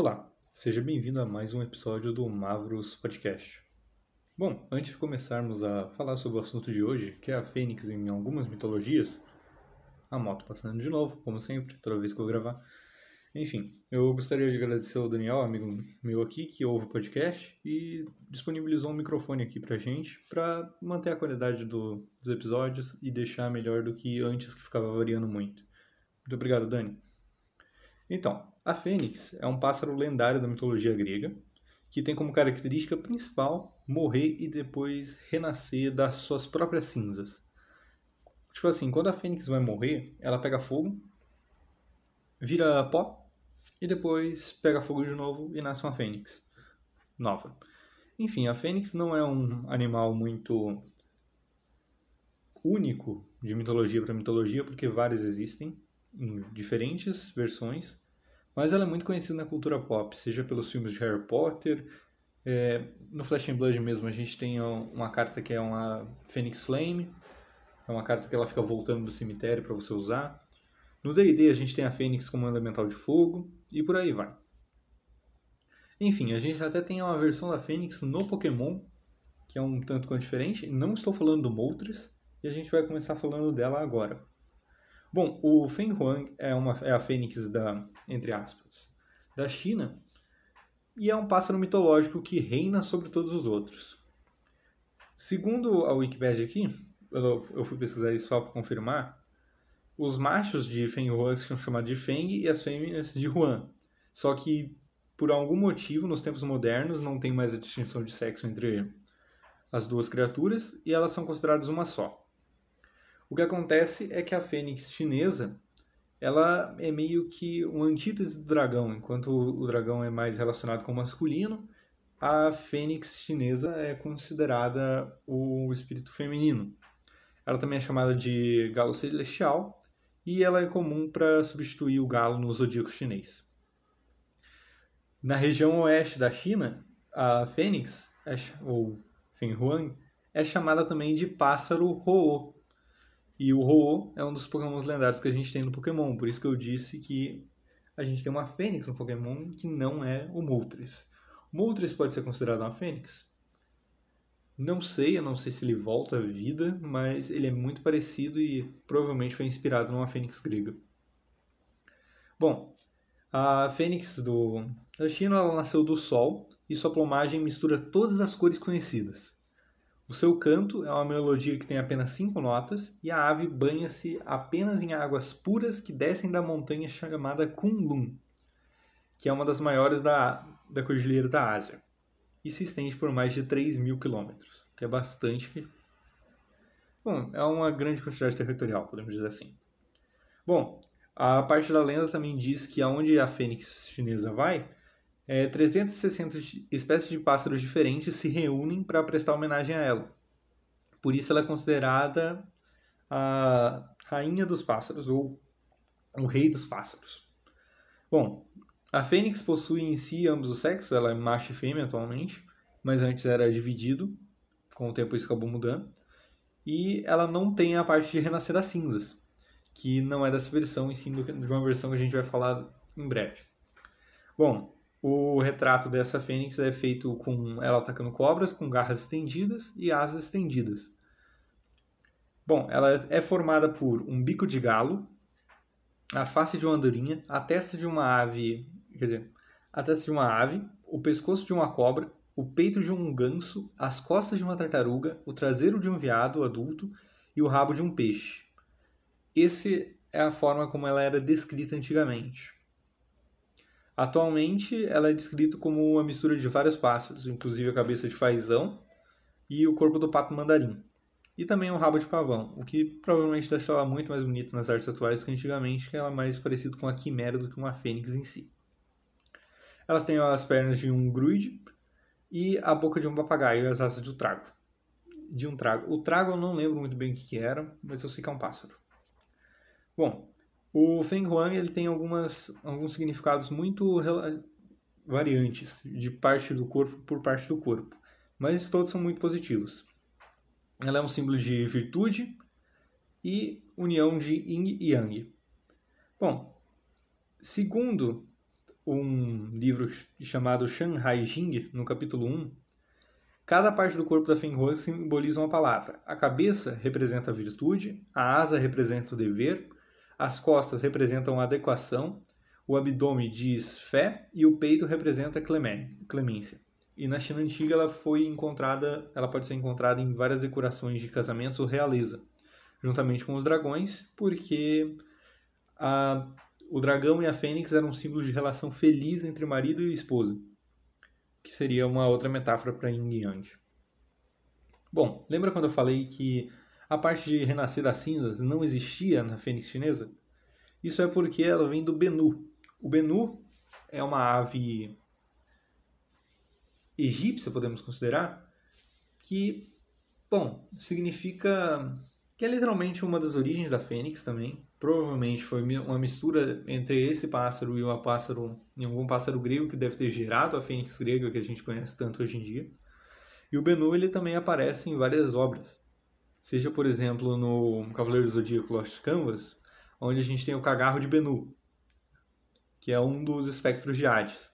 Olá, seja bem-vindo a mais um episódio do Mavros Podcast. Bom, antes de começarmos a falar sobre o assunto de hoje, que é a Fênix em algumas mitologias, a moto passando de novo, como sempre, toda vez que eu gravar. Enfim, eu gostaria de agradecer ao Daniel, amigo meu aqui, que ouve o podcast e disponibilizou um microfone aqui pra gente, para manter a qualidade do, dos episódios e deixar melhor do que antes, que ficava variando muito. Muito obrigado, Dani. Então, a fênix é um pássaro lendário da mitologia grega que tem como característica principal morrer e depois renascer das suas próprias cinzas. Tipo assim, quando a fênix vai morrer, ela pega fogo, vira pó e depois pega fogo de novo e nasce uma fênix nova. Enfim, a fênix não é um animal muito único de mitologia para mitologia, porque várias existem em diferentes versões mas ela é muito conhecida na cultura pop, seja pelos filmes de Harry Potter. É, no Flash and Blood mesmo a gente tem uma carta que é uma Phoenix Flame, é uma carta que ela fica voltando do cemitério para você usar. No D&D a gente tem a Fênix como elemental de fogo e por aí vai. Enfim, a gente até tem uma versão da Fênix no Pokémon, que é um tanto quanto diferente. Não estou falando do Moltres, e a gente vai começar falando dela agora. Bom, o Feng Huang é, uma, é a fênix da, entre aspas, da China e é um pássaro mitológico que reina sobre todos os outros. Segundo a Wikipedia aqui, eu, fui pesquisar isso só para confirmar, os machos de Feng Huang são chamados de Feng e as fêmeas de Huan. Só que, por algum motivo, nos tempos modernos, não tem mais a distinção de sexo entre as duas criaturas e elas são consideradas uma só. O que acontece é que a fênix chinesa ela é meio que uma antítese do dragão, enquanto o dragão é mais relacionado com o masculino, a fênix chinesa é considerada o espírito feminino. Ela também é chamada de galo celestial e ela é comum para substituir o galo no zodíaco chinês. Na região oeste da China, a fênix, é ou Fenghuang, é chamada também de pássaro Ho, e o Ho-Oh é um dos pokémons lendários que a gente tem no Pokémon. Por isso que eu disse que a gente tem uma Fênix no Pokémon que não é o Moltres. O Moltres pode ser considerado uma Fênix? Não sei, eu não sei se ele volta à vida, mas ele é muito parecido e provavelmente foi inspirado numa Fênix grega. Bom, a Fênix do, da China nasceu do Sol e sua plumagem mistura todas as cores conhecidas. O seu canto é uma melodia que tem apenas cinco notas e a ave banha-se apenas em águas puras que descem da montanha chamada Kunlun, que é uma das maiores da, da Cordilheira da Ásia, e se estende por mais de 3 mil quilômetros, que é bastante. Bom, é uma grande quantidade territorial, podemos dizer assim. Bom, a parte da lenda também diz que aonde a fênix chinesa vai, é, 360 espécies de pássaros diferentes se reúnem para prestar homenagem a ela. Por isso ela é considerada a rainha dos pássaros ou o rei dos pássaros. Bom, a fênix possui em si ambos os sexos, ela é macho e fêmea atualmente, mas antes era dividido, com o tempo isso acabou mudando. E ela não tem a parte de renascer das cinzas, que não é dessa versão, e sim de uma versão que a gente vai falar em breve. Bom, o retrato dessa fênix é feito com ela atacando cobras com garras estendidas e asas estendidas. Bom, ela é formada por um bico de galo, a face de uma andorinha, a testa de uma ave, quer dizer, a testa de uma ave, o pescoço de uma cobra, o peito de um ganso, as costas de uma tartaruga, o traseiro de um veado adulto e o rabo de um peixe. Essa é a forma como ela era descrita antigamente. Atualmente, ela é descrita como uma mistura de vários pássaros, inclusive a cabeça de fazão e o corpo do pato mandarim. E também um rabo de pavão, o que provavelmente deixa ela muito mais bonita nas artes atuais do que antigamente, que ela é mais parecida com a quimera do que uma fênix em si. Elas têm as pernas de um gruide e a boca de um papagaio e as asas de um trago. De um trago. O trago eu não lembro muito bem o que era, mas eu sei que é um pássaro. Bom, o Feng Huang ele tem algumas, alguns significados muito variantes de parte do corpo por parte do corpo, mas todos são muito positivos. Ela é um símbolo de virtude e união de Yin e Yang. Bom, segundo um livro chamado Shanghai Jing, no capítulo 1, cada parte do corpo da Fenghua simboliza uma palavra. A cabeça representa a virtude, a asa representa o dever, as costas representam adequação, o abdômen diz fé e o peito representa clemência. E na China antiga ela foi encontrada, ela pode ser encontrada em várias decorações de casamentos ou realeza, juntamente com os dragões, porque a, o dragão e a fênix eram símbolos de relação feliz entre marido e esposa, que seria uma outra metáfora para Yin Yang. Bom, lembra quando eu falei que a parte de renascer das cinzas não existia na fênix chinesa? Isso é porque ela vem do Benu, o Benu é uma ave egípcia, podemos considerar, que, bom, significa que é literalmente uma das origens da fênix também. Provavelmente foi uma mistura entre esse pássaro e um pássaro, algum pássaro grego que deve ter gerado a fênix grega que a gente conhece tanto hoje em dia. E o Benu ele também aparece em várias obras. Seja, por exemplo, no Cavaleiro do Zodíaco Lost Canvas, onde a gente tem o cagarro de Benu, que é um dos espectros de Hades.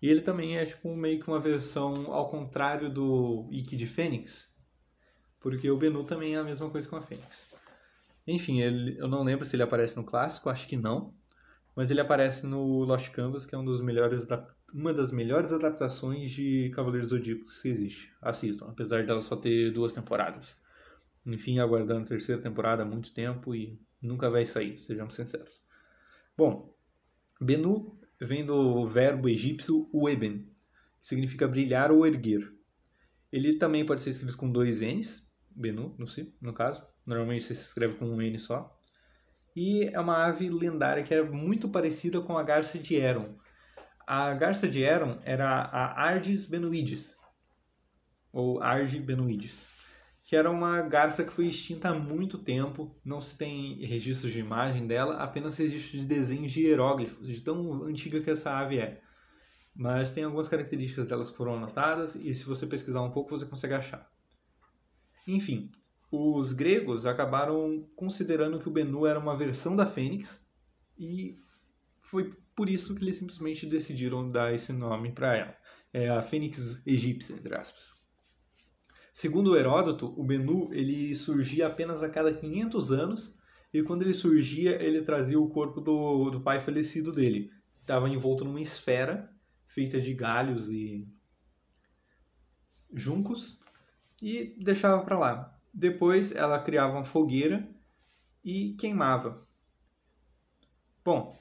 E ele também é tipo meio que uma versão ao contrário do Ikki de Fênix, porque o Benu também é a mesma coisa com a Fênix. Enfim, ele, eu não lembro se ele aparece no clássico, acho que não, mas ele aparece no Lost Canvas, que é um dos melhores, uma das melhores adaptações de Cavaleiros Zodíacos que existe. Assistam, apesar dela só ter duas temporadas. Enfim, aguardando a terceira temporada há muito tempo e nunca vai sair, sejamos sinceros. Bom, Benu vem do verbo egípcio ueben, que significa brilhar ou erguer. Ele também pode ser escrito com dois N's, Benu, no, no caso. Normalmente se escreve com um N só. E é uma ave lendária que é muito parecida com a garça de Eron. A garça de Eron era a Ardis benuides, ou Arge benuides que era uma garça que foi extinta há muito tempo, não se tem registros de imagem dela, apenas registros de desenhos de hieróglifos, de tão antiga que essa ave é. Mas tem algumas características delas que foram anotadas e se você pesquisar um pouco você consegue achar. Enfim, os gregos acabaram considerando que o Benu era uma versão da fênix e foi por isso que eles simplesmente decidiram dar esse nome para ela. É a fênix egípcia, entre aspas. Segundo Heródoto, o Benu ele surgia apenas a cada 500 anos e quando ele surgia, ele trazia o corpo do, do pai falecido dele. Estava envolto numa esfera feita de galhos e juncos e deixava para lá. Depois ela criava uma fogueira e queimava. Bom,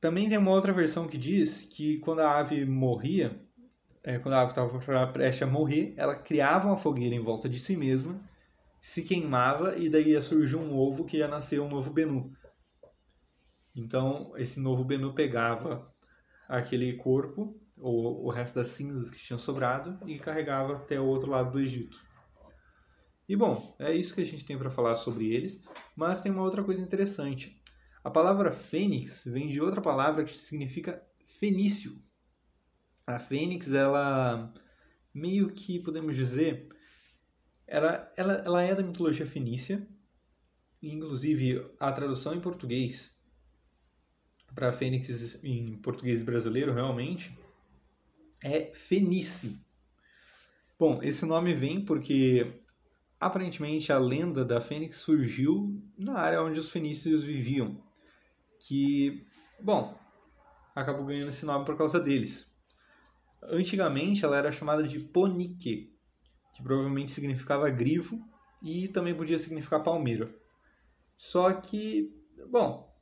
também tem uma outra versão que diz que quando a ave morria, é, quando a ave estava prestes a morrer, ela criava uma fogueira em volta de si mesma, se queimava e daí ia surgir um ovo que ia nascer um novo Benu. Então, esse novo Benu pegava aquele corpo, ou o resto das cinzas que tinham sobrado, e carregava até o outro lado do Egito. E bom, é isso que a gente tem para falar sobre eles, mas tem uma outra coisa interessante. A palavra fênix vem de outra palavra que significa fenício, a Fênix, ela meio que podemos dizer, ela, ela, ela é da mitologia fenícia, inclusive a tradução em português para Fênix em português brasileiro realmente é Fenice. Bom, esse nome vem porque aparentemente a lenda da Fênix surgiu na área onde os fenícios viviam, que, bom, acabou ganhando esse nome por causa deles. Antigamente ela era chamada de ponique, que provavelmente significava grifo e também podia significar palmeira. Só que, bom,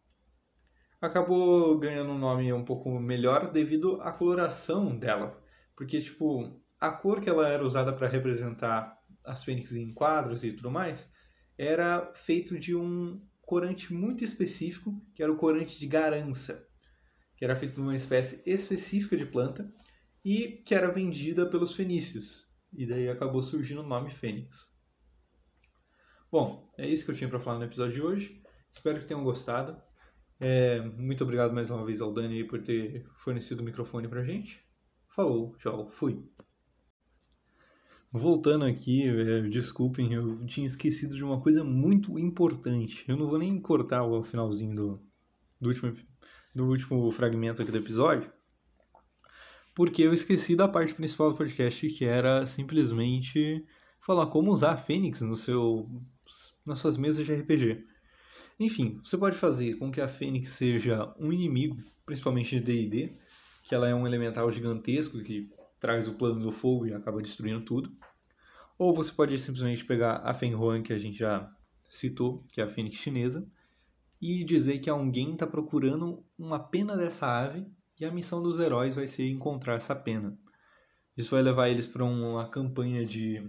acabou ganhando um nome um pouco melhor devido à coloração dela. Porque, tipo, a cor que ela era usada para representar as fênix em quadros e tudo mais era feito de um corante muito específico, que era o corante de garança, que era feito de uma espécie específica de planta e que era vendida pelos fenícios. E daí acabou surgindo o nome Fênix. Bom, é isso que eu tinha para falar no episódio de hoje. Espero que tenham gostado. É, muito obrigado mais uma vez ao Dani por ter fornecido o microfone pra gente. Falou, tchau, fui. Voltando aqui, é, desculpem, eu tinha esquecido de uma coisa muito importante. Eu não vou nem cortar o finalzinho do, do último do último fragmento aqui do episódio, porque eu esqueci da parte principal do podcast, que era simplesmente falar como usar a Fênix no seu, nas suas mesas de RPG. Enfim, você pode fazer com que a Fênix seja um inimigo, principalmente de D&D, que ela é um elemental gigantesco que traz o plano do fogo e acaba destruindo tudo. Ou você pode simplesmente pegar a Fenhuan, que a gente já citou, que é a fênix chinesa, e dizer que alguém está procurando uma pena dessa ave e a missão dos heróis vai ser encontrar essa pena. Isso vai levar eles para uma campanha de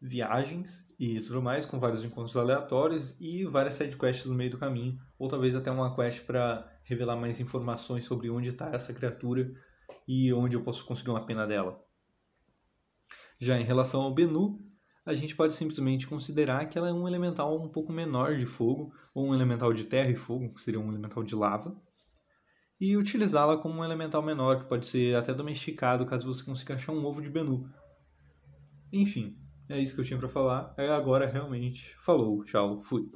viagens e tudo mais, com vários encontros aleatórios e várias sidequests no meio do caminho, ou talvez até uma quest para revelar mais informações sobre onde está essa criatura e onde eu posso conseguir uma pena dela. Já em relação ao Benu, a gente pode simplesmente considerar que ela é um elemental um pouco menor de fogo, ou um elemental de terra e fogo, que seria um elemental de lava, e utilizá-la como um elemental menor, que pode ser até domesticado caso você consiga achar um ovo de Benu. Enfim, é isso que eu tinha para falar. É agora realmente. Falou, tchau, fui.